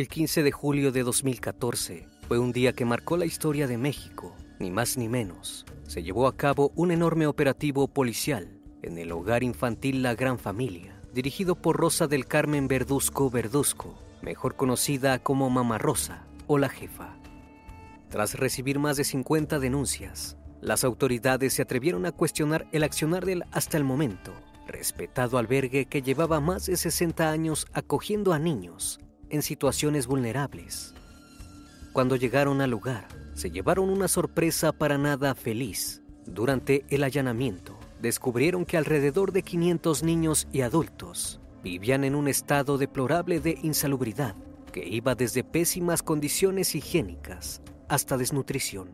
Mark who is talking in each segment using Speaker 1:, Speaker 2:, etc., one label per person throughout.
Speaker 1: El 15 de julio de 2014 fue un día que marcó la historia de México, ni más ni menos. Se llevó a cabo un enorme operativo policial en el hogar infantil La Gran Familia, dirigido por Rosa del Carmen Verduzco Verduzco, mejor conocida como Mamá Rosa o la jefa. Tras recibir más de 50 denuncias, las autoridades se atrevieron a cuestionar el accionar del hasta el momento respetado albergue que llevaba más de 60 años acogiendo a niños en situaciones vulnerables. Cuando llegaron al lugar, se llevaron una sorpresa para nada feliz. Durante el allanamiento, descubrieron que alrededor de 500 niños y adultos vivían en un estado deplorable de insalubridad que iba desde pésimas condiciones higiénicas hasta desnutrición.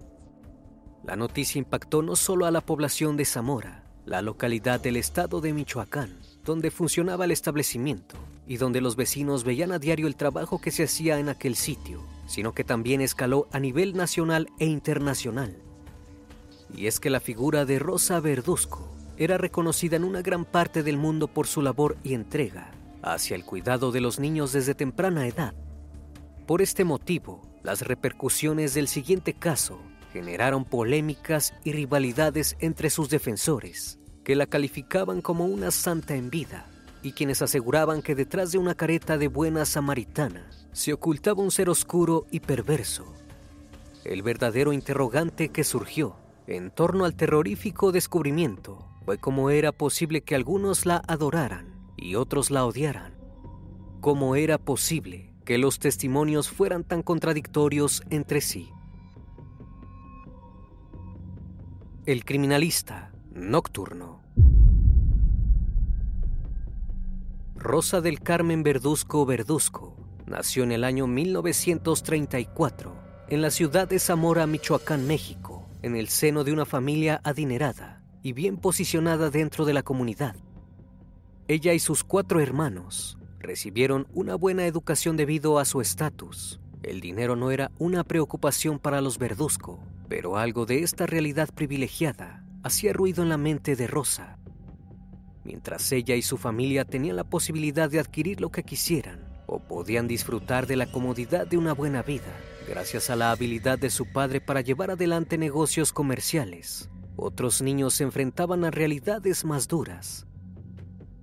Speaker 1: La noticia impactó no solo a la población de Zamora, la localidad del estado de Michoacán, donde funcionaba el establecimiento, y donde los vecinos veían a diario el trabajo que se hacía en aquel sitio, sino que también escaló a nivel nacional e internacional. Y es que la figura de Rosa Verduzco era reconocida en una gran parte del mundo por su labor y entrega hacia el cuidado de los niños desde temprana edad. Por este motivo, las repercusiones del siguiente caso generaron polémicas y rivalidades entre sus defensores, que la calificaban como una santa en vida y quienes aseguraban que detrás de una careta de buena samaritana se ocultaba un ser oscuro y perverso. El verdadero interrogante que surgió en torno al terrorífico descubrimiento fue cómo era posible que algunos la adoraran y otros la odiaran. Cómo era posible que los testimonios fueran tan contradictorios entre sí. El criminalista nocturno. Rosa del Carmen Verduzco Verduzco nació en el año 1934 en la ciudad de Zamora, Michoacán, México, en el seno de una familia adinerada y bien posicionada dentro de la comunidad. Ella y sus cuatro hermanos recibieron una buena educación debido a su estatus. El dinero no era una preocupación para los Verduzco, pero algo de esta realidad privilegiada hacía ruido en la mente de Rosa mientras ella y su familia tenían la posibilidad de adquirir lo que quisieran o podían disfrutar de la comodidad de una buena vida gracias a la habilidad de su padre para llevar adelante negocios comerciales. Otros niños se enfrentaban a realidades más duras.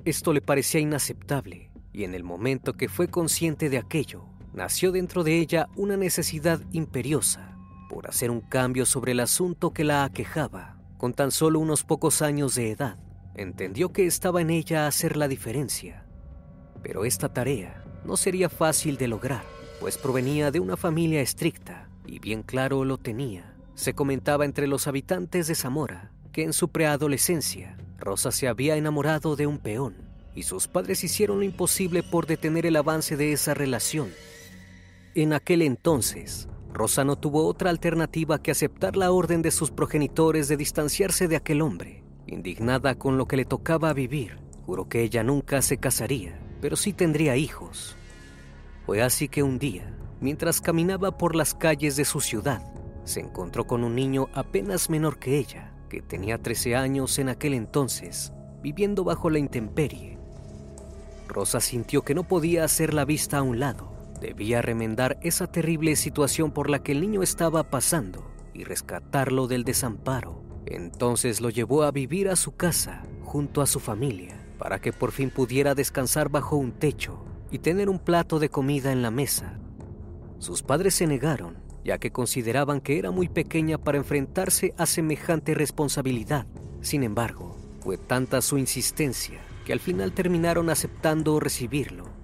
Speaker 1: Esto le parecía inaceptable, y en el momento que fue consciente de aquello, nació dentro de ella una necesidad imperiosa por hacer un cambio sobre el asunto que la aquejaba. Con tan solo unos pocos años de edad, entendió que estaba en ella hacer la diferencia. Pero esta tarea no sería fácil de lograr, pues provenía de una familia estricta y bien claro lo tenía. Se comentaba entre los habitantes de Zamora que en su preadolescencia Rosa se había enamorado de un peón y sus padres hicieron lo imposible por detener el avance de esa relación. En aquel entonces, Rosa no tuvo otra alternativa que aceptar la orden de sus progenitores de distanciarse de aquel hombre. Indignada con lo que le tocaba vivir, juró que ella nunca se casaría, pero sí tendría hijos. Fue así que un día, mientras caminaba por las calles de su ciudad, se encontró con un niño apenas menor que ella, que tenía 13 años en aquel entonces, viviendo bajo la intemperie. Rosa sintió que no podía hacer la vista a un lado Debía remendar esa terrible situación por la que el niño estaba pasando y rescatarlo del desamparo. Entonces lo llevó a vivir a su casa junto a su familia para que por fin pudiera descansar bajo un techo y tener un plato de comida en la mesa. Sus padres se negaron, ya que consideraban que era muy pequeña para enfrentarse a semejante responsabilidad. Sin embargo, fue tanta su insistencia que al final terminaron aceptando recibirlo.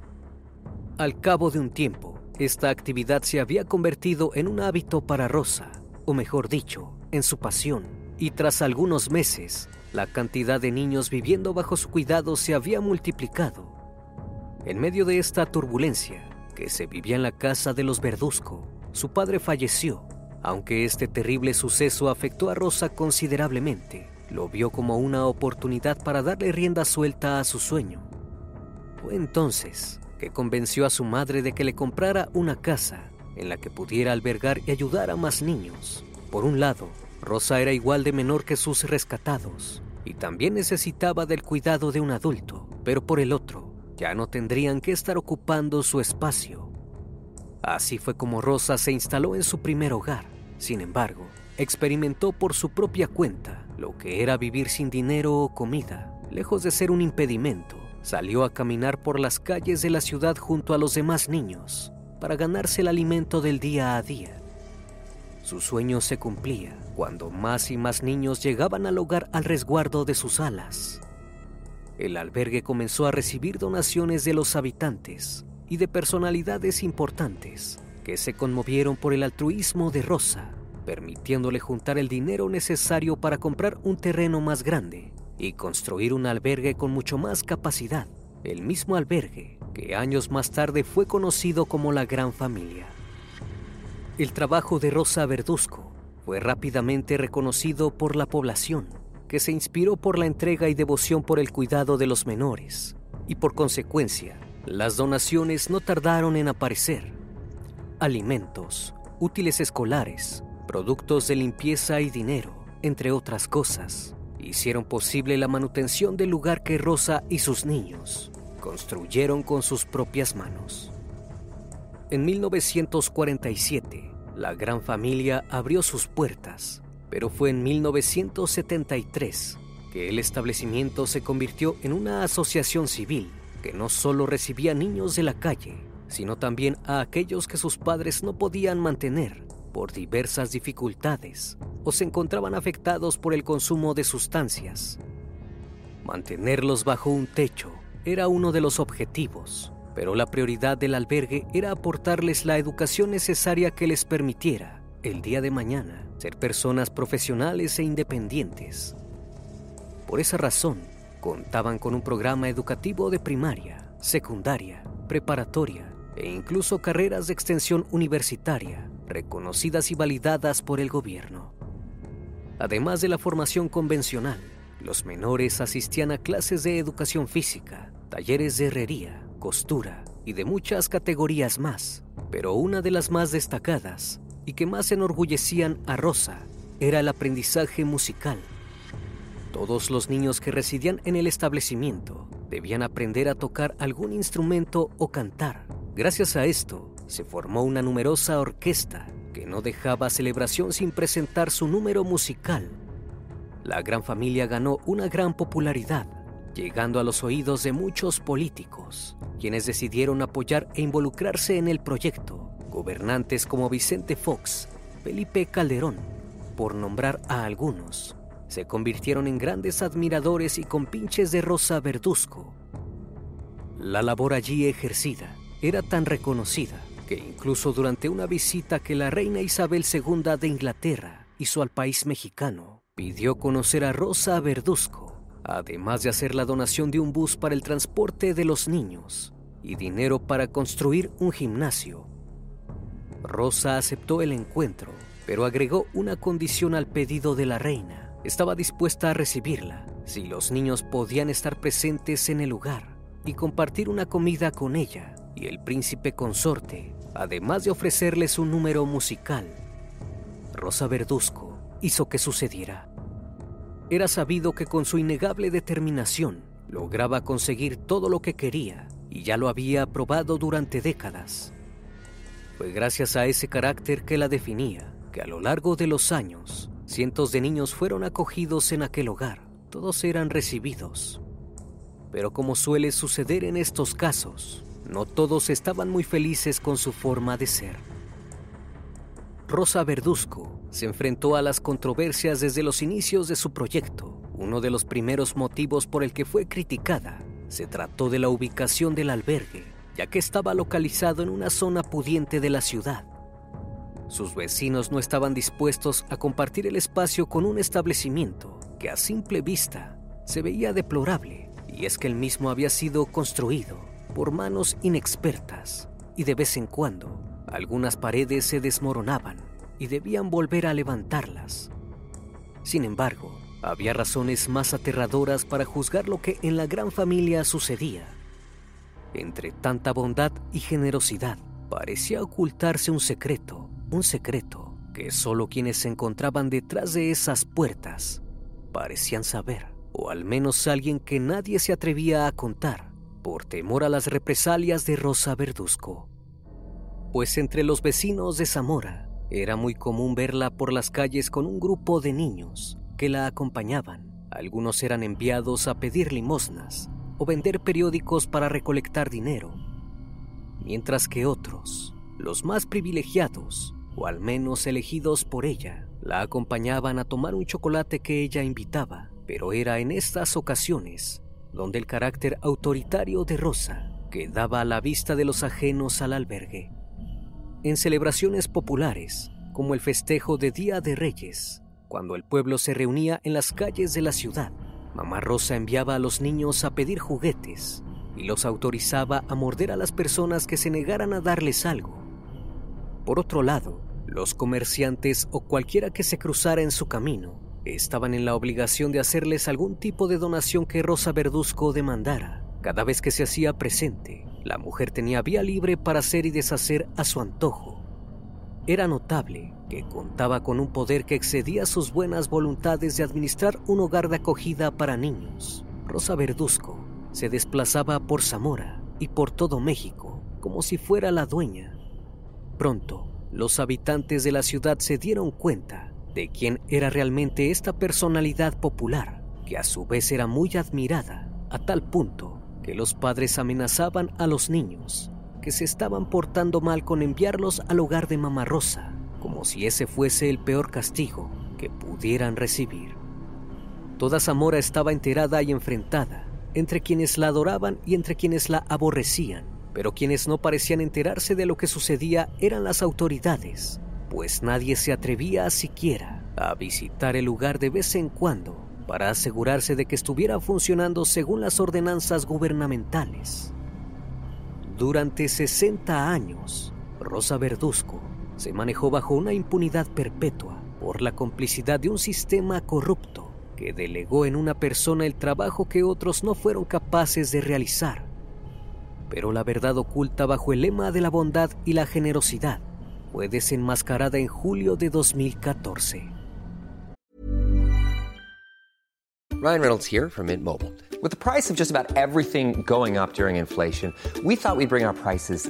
Speaker 1: Al cabo de un tiempo, esta actividad se había convertido en un hábito para Rosa, o mejor dicho, en su pasión, y tras algunos meses, la cantidad de niños viviendo bajo su cuidado se había multiplicado. En medio de esta turbulencia que se vivía en la casa de los Verduzco, su padre falleció. Aunque este terrible suceso afectó a Rosa considerablemente, lo vio como una oportunidad para darle rienda suelta a su sueño. Fue entonces que convenció a su madre de que le comprara una casa en la que pudiera albergar y ayudar a más niños. Por un lado, Rosa era igual de menor que sus rescatados y también necesitaba del cuidado de un adulto, pero por el otro, ya no tendrían que estar ocupando su espacio. Así fue como Rosa se instaló en su primer hogar. Sin embargo, experimentó por su propia cuenta lo que era vivir sin dinero o comida, lejos de ser un impedimento Salió a caminar por las calles de la ciudad junto a los demás niños para ganarse el alimento del día a día. Su sueño se cumplía cuando más y más niños llegaban al hogar al resguardo de sus alas. El albergue comenzó a recibir donaciones de los habitantes y de personalidades importantes que se conmovieron por el altruismo de Rosa, permitiéndole juntar el dinero necesario para comprar un terreno más grande y construir un albergue con mucho más capacidad, el mismo albergue que años más tarde fue conocido como la Gran Familia. El trabajo de Rosa Verduzco fue rápidamente reconocido por la población, que se inspiró por la entrega y devoción por el cuidado de los menores, y por consecuencia, las donaciones no tardaron en aparecer. Alimentos, útiles escolares, productos de limpieza y dinero, entre otras cosas hicieron posible la manutención del lugar que Rosa y sus niños construyeron con sus propias manos. En 1947, la gran familia abrió sus puertas, pero fue en 1973 que el establecimiento se convirtió en una asociación civil que no solo recibía niños de la calle, sino también a aquellos que sus padres no podían mantener por diversas dificultades o se encontraban afectados por el consumo de sustancias. Mantenerlos bajo un techo era uno de los objetivos, pero la prioridad del albergue era aportarles la educación necesaria que les permitiera, el día de mañana, ser personas profesionales e independientes. Por esa razón, contaban con un programa educativo de primaria, secundaria, preparatoria e incluso carreras de extensión universitaria reconocidas y validadas por el gobierno. Además de la formación convencional, los menores asistían a clases de educación física, talleres de herrería, costura y de muchas categorías más, pero una de las más destacadas y que más enorgullecían a Rosa era el aprendizaje musical. Todos los niños que residían en el establecimiento debían aprender a tocar algún instrumento o cantar. Gracias a esto, se formó una numerosa orquesta que no dejaba celebración sin presentar su número musical. La gran familia ganó una gran popularidad, llegando a los oídos de muchos políticos, quienes decidieron apoyar e involucrarse en el proyecto. Gobernantes como Vicente Fox, Felipe Calderón, por nombrar a algunos, se convirtieron en grandes admiradores y compinches de Rosa Verduzco. La labor allí ejercida era tan reconocida que incluso durante una visita que la reina Isabel II de Inglaterra hizo al país mexicano, pidió conocer a Rosa Verduzco, además de hacer la donación de un bus para el transporte de los niños y dinero para construir un gimnasio. Rosa aceptó el encuentro, pero agregó una condición al pedido de la reina estaba dispuesta a recibirla si los niños podían estar presentes en el lugar y compartir una comida con ella y el príncipe consorte, además de ofrecerles un número musical. Rosa Verduzco hizo que sucediera. Era sabido que con su innegable determinación lograba conseguir todo lo que quería y ya lo había probado durante décadas. Fue gracias a ese carácter que la definía que a lo largo de los años Cientos de niños fueron acogidos en aquel hogar. Todos eran recibidos. Pero como suele suceder en estos casos, no todos estaban muy felices con su forma de ser. Rosa Verduzco se enfrentó a las controversias desde los inicios de su proyecto. Uno de los primeros motivos por el que fue criticada se trató de la ubicación del albergue, ya que estaba localizado en una zona pudiente de la ciudad sus vecinos no estaban dispuestos a compartir el espacio con un establecimiento que a simple vista se veía deplorable, y es que el mismo había sido construido por manos inexpertas, y de vez en cuando algunas paredes se desmoronaban y debían volver a levantarlas. Sin embargo, había razones más aterradoras para juzgar lo que en la gran familia sucedía. Entre tanta bondad y generosidad, parecía ocultarse un secreto un secreto que solo quienes se encontraban detrás de esas puertas parecían saber, o al menos alguien que nadie se atrevía a contar por temor a las represalias de Rosa Verduzco. Pues entre los vecinos de Zamora era muy común verla por las calles con un grupo de niños que la acompañaban. Algunos eran enviados a pedir limosnas o vender periódicos para recolectar dinero, mientras que otros, los más privilegiados, o al menos elegidos por ella, la acompañaban a tomar un chocolate que ella invitaba, pero era en estas ocasiones donde el carácter autoritario de Rosa quedaba a la vista de los ajenos al albergue. En celebraciones populares, como el festejo de Día de Reyes, cuando el pueblo se reunía en las calles de la ciudad, Mamá Rosa enviaba a los niños a pedir juguetes y los autorizaba a morder a las personas que se negaran a darles algo. Por otro lado, los comerciantes o cualquiera que se cruzara en su camino estaban en la obligación de hacerles algún tipo de donación que Rosa Verduzco demandara. Cada vez que se hacía presente, la mujer tenía vía libre para hacer y deshacer a su antojo. Era notable que contaba con un poder que excedía sus buenas voluntades de administrar un hogar de acogida para niños. Rosa Verduzco se desplazaba por Zamora y por todo México como si fuera la dueña. Pronto, los habitantes de la ciudad se dieron cuenta de quién era realmente esta personalidad popular, que a su vez era muy admirada, a tal punto que los padres amenazaban a los niños que se estaban portando mal con enviarlos al hogar de Mamá Rosa, como si ese fuese el peor castigo que pudieran recibir. Toda Zamora estaba enterada y enfrentada entre quienes la adoraban y entre quienes la aborrecían pero quienes no parecían enterarse de lo que sucedía eran las autoridades, pues nadie se atrevía siquiera a visitar el lugar de vez en cuando para asegurarse de que estuviera funcionando según las ordenanzas gubernamentales. Durante 60 años, Rosa Verduzco se manejó bajo una impunidad perpetua por la complicidad de un sistema corrupto que delegó en una persona el trabajo que otros no fueron capaces de realizar pero la verdad oculta bajo el lema de la bondad y la generosidad fue desenmascarada en julio de 2014.
Speaker 2: Ryan Reynolds here from Mint Mobile. With the price of just about everything going up during inflation, we thought we'd bring our prices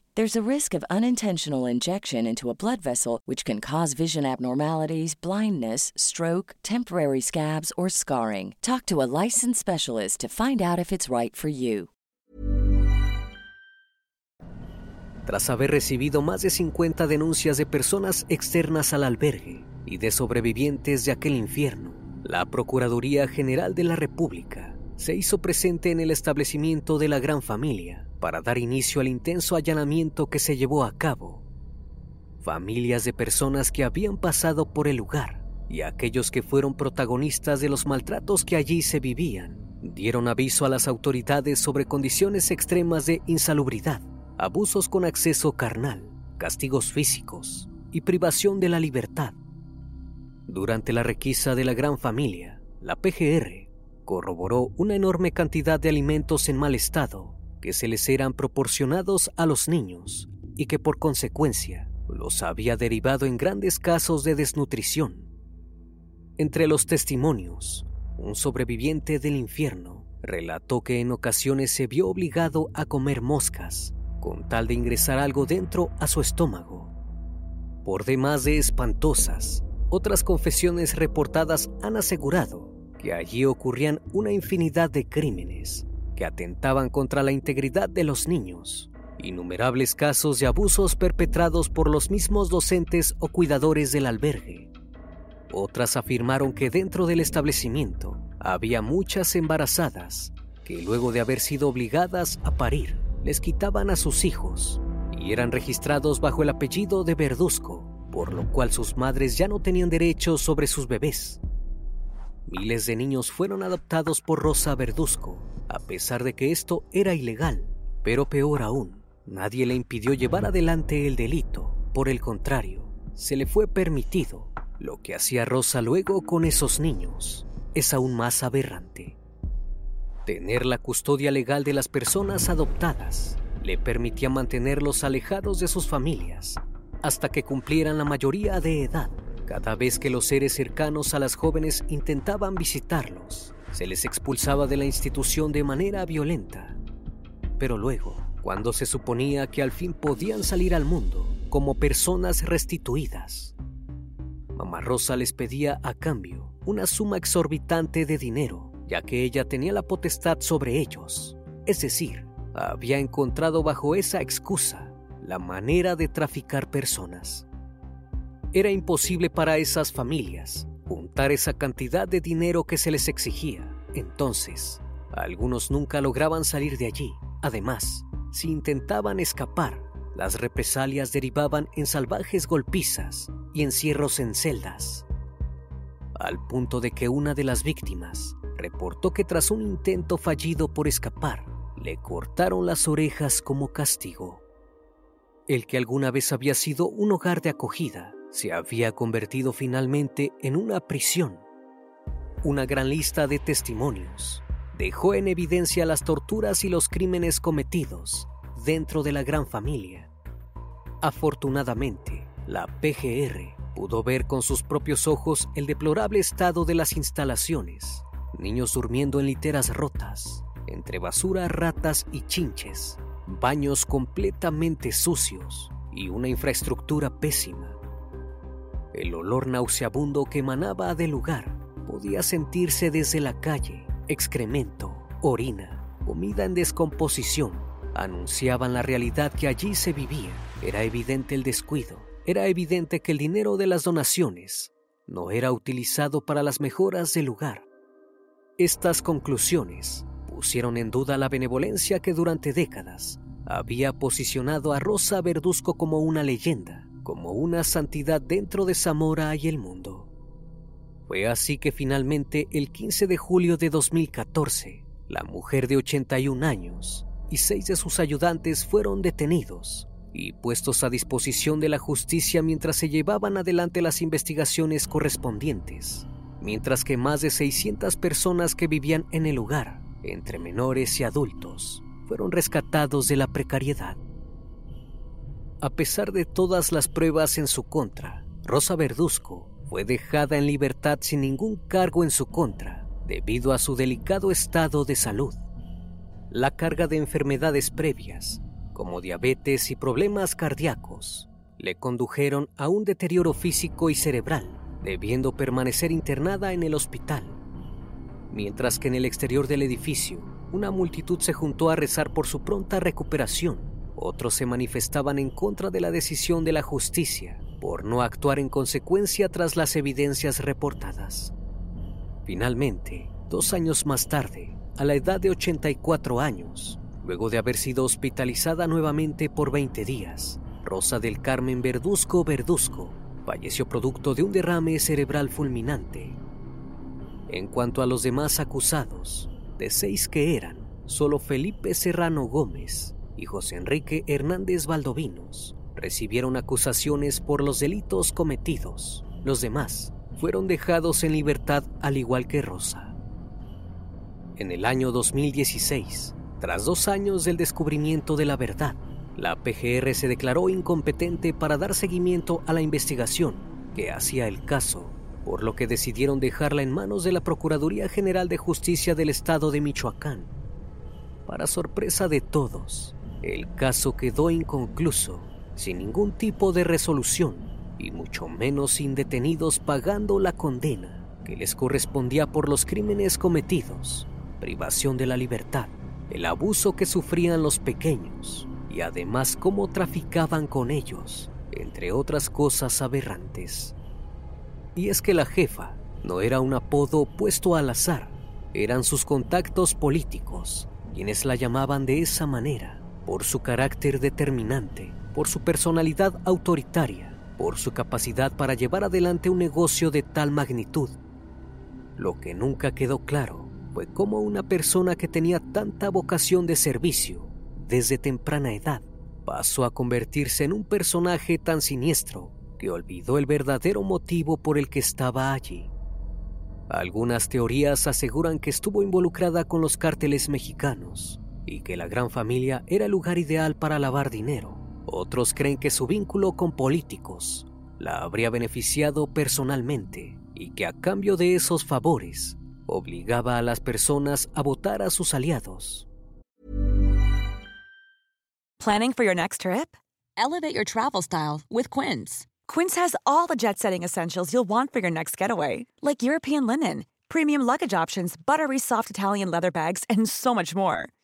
Speaker 3: There's a risk of unintentional injection into a blood vessel, which can cause vision abnormalities, blindness, stroke, temporary scabs, or scarring. Talk to a licensed specialist to find out if it's right for you.
Speaker 1: Tras haber recibido más de 50 denuncias de personas externas al albergue y de sobrevivientes de aquel infierno, la Procuraduría General de la República se hizo presente en el establecimiento de la Gran Familia para dar inicio al intenso allanamiento que se llevó a cabo. Familias de personas que habían pasado por el lugar y aquellos que fueron protagonistas de los maltratos que allí se vivían dieron aviso a las autoridades sobre condiciones extremas de insalubridad, abusos con acceso carnal, castigos físicos y privación de la libertad. Durante la requisa de la Gran Familia, la PGR corroboró una enorme cantidad de alimentos en mal estado que se les eran proporcionados a los niños y que por consecuencia los había derivado en grandes casos de desnutrición. Entre los testimonios, un sobreviviente del infierno relató que en ocasiones se vio obligado a comer moscas con tal de ingresar algo dentro a su estómago. Por demás de espantosas, otras confesiones reportadas han asegurado que allí ocurrían una infinidad de crímenes que atentaban contra la integridad de los niños, innumerables casos de abusos perpetrados por los mismos docentes o cuidadores del albergue. Otras afirmaron que dentro del establecimiento había muchas embarazadas que luego de haber sido obligadas a parir les quitaban a sus hijos y eran registrados bajo el apellido de Verduzco, por lo cual sus madres ya no tenían derechos sobre sus bebés. Miles de niños fueron adoptados por Rosa Verduzco, a pesar de que esto era ilegal, pero peor aún, nadie le impidió llevar adelante el delito, por el contrario, se le fue permitido. Lo que hacía Rosa luego con esos niños es aún más aberrante. Tener la custodia legal de las personas adoptadas le permitía mantenerlos alejados de sus familias hasta que cumplieran la mayoría de edad. Cada vez que los seres cercanos a las jóvenes intentaban visitarlos, se les expulsaba de la institución de manera violenta. Pero luego, cuando se suponía que al fin podían salir al mundo como personas restituidas, Mamá Rosa les pedía a cambio una suma exorbitante de dinero, ya que ella tenía la potestad sobre ellos. Es decir, había encontrado bajo esa excusa la manera de traficar personas. Era imposible para esas familias juntar esa cantidad de dinero que se les exigía. Entonces, algunos nunca lograban salir de allí. Además, si intentaban escapar, las represalias derivaban en salvajes golpizas y encierros en celdas. Al punto de que una de las víctimas reportó que tras un intento fallido por escapar, le cortaron las orejas como castigo. El que alguna vez había sido un hogar de acogida se había convertido finalmente en una prisión. Una gran lista de testimonios dejó en evidencia las torturas y los crímenes cometidos dentro de la gran familia. Afortunadamente, la PGR pudo ver con sus propios ojos el deplorable estado de las instalaciones, niños durmiendo en literas rotas, entre basura, ratas y chinches, baños completamente sucios y una infraestructura pésima El olor nauseabundo que emanaba del lugar podía sentirse desde la calle. Excremento, orina, comida en descomposición anunciaban la realidad que allí se vivía. Era evidente el descuido, era evidente que el dinero de las donaciones no era utilizado para las mejoras del lugar. Estas conclusiones pusieron en duda la benevolencia que durante décadas había posicionado a Rosa Verduzco como una leyenda, como una santidad dentro de Zamora y el mundo. Fue así que finalmente el 15 de julio de 2014, la mujer de 81 años y seis de sus ayudantes fueron detenidos y puestos a disposición de la justicia mientras se llevaban adelante las investigaciones correspondientes, mientras que más de 600 personas que vivían en el lugar, entre menores y adultos, fueron rescatados de la precariedad. A pesar de todas las pruebas en su contra, Rosa Verduzco fue dejada en libertad sin ningún cargo en su contra debido a su delicado estado de salud. La carga de enfermedades previas como diabetes y problemas cardíacos, le condujeron a un deterioro físico y cerebral, debiendo permanecer internada en el hospital. Mientras que en el exterior del edificio, una multitud se juntó a rezar por su pronta recuperación. Otros se manifestaban en contra de la decisión de la justicia por no actuar en consecuencia tras las evidencias reportadas. Finalmente, dos años más tarde, a la edad de 84 años, Luego de haber sido hospitalizada nuevamente por 20 días, Rosa del Carmen Verduzco Verduzco falleció producto de un derrame cerebral fulminante. En cuanto a los demás acusados, de seis que eran, solo Felipe Serrano Gómez y José Enrique Hernández Valdovinos recibieron acusaciones por los delitos cometidos. Los demás fueron dejados en libertad al igual que Rosa. En el año 2016, tras dos años del descubrimiento de la verdad, la PGR se declaró incompetente para dar seguimiento a la investigación que hacía el caso, por lo que decidieron dejarla en manos de la Procuraduría General de Justicia del Estado de Michoacán. Para sorpresa de todos, el caso quedó inconcluso, sin ningún tipo de resolución y mucho menos sin detenidos pagando la condena que les correspondía por los crímenes cometidos, privación de la libertad el abuso que sufrían los pequeños y además cómo traficaban con ellos, entre otras cosas aberrantes. Y es que la jefa no era un apodo puesto al azar, eran sus contactos políticos quienes la llamaban de esa manera, por su carácter determinante, por su personalidad autoritaria, por su capacidad para llevar adelante un negocio de tal magnitud. Lo que nunca quedó claro fue como una persona que tenía tanta vocación de servicio desde temprana edad pasó a convertirse en un personaje tan siniestro que olvidó el verdadero motivo por el que estaba allí. Algunas teorías aseguran que estuvo involucrada con los cárteles mexicanos y que la gran familia era el lugar ideal para lavar dinero. Otros creen que su vínculo con políticos la habría beneficiado personalmente y que a cambio de esos favores obligaba a las personas a votar a sus aliados.
Speaker 4: Planning for your next trip? Elevate your travel style with Quince. Quince has all the jet setting essentials you'll want for your next getaway, like European linen, premium luggage options, buttery soft Italian leather bags, and so much more.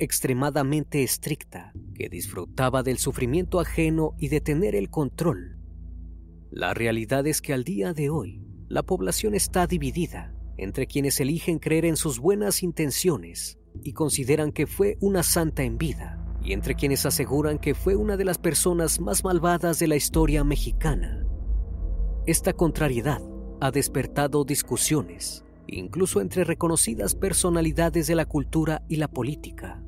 Speaker 1: extremadamente estricta, que disfrutaba del sufrimiento ajeno y de tener el control. La realidad es que al día de hoy, la población está dividida entre quienes eligen creer en sus buenas intenciones y consideran que fue una santa en vida, y entre quienes aseguran que fue una de las personas más malvadas de la historia mexicana. Esta contrariedad ha despertado discusiones, incluso entre reconocidas personalidades de la cultura y la política.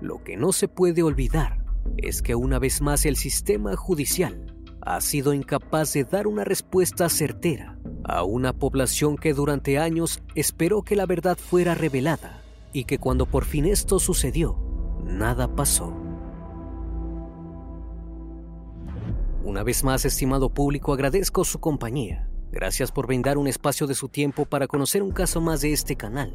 Speaker 1: Lo que no se puede olvidar es que una vez más el sistema judicial ha sido incapaz de dar una respuesta certera a una población que durante años esperó que la verdad fuera revelada y que cuando por fin esto sucedió, nada pasó. Una vez más, estimado público, agradezco su compañía. Gracias por brindar un espacio de su tiempo para conocer un caso más de este canal.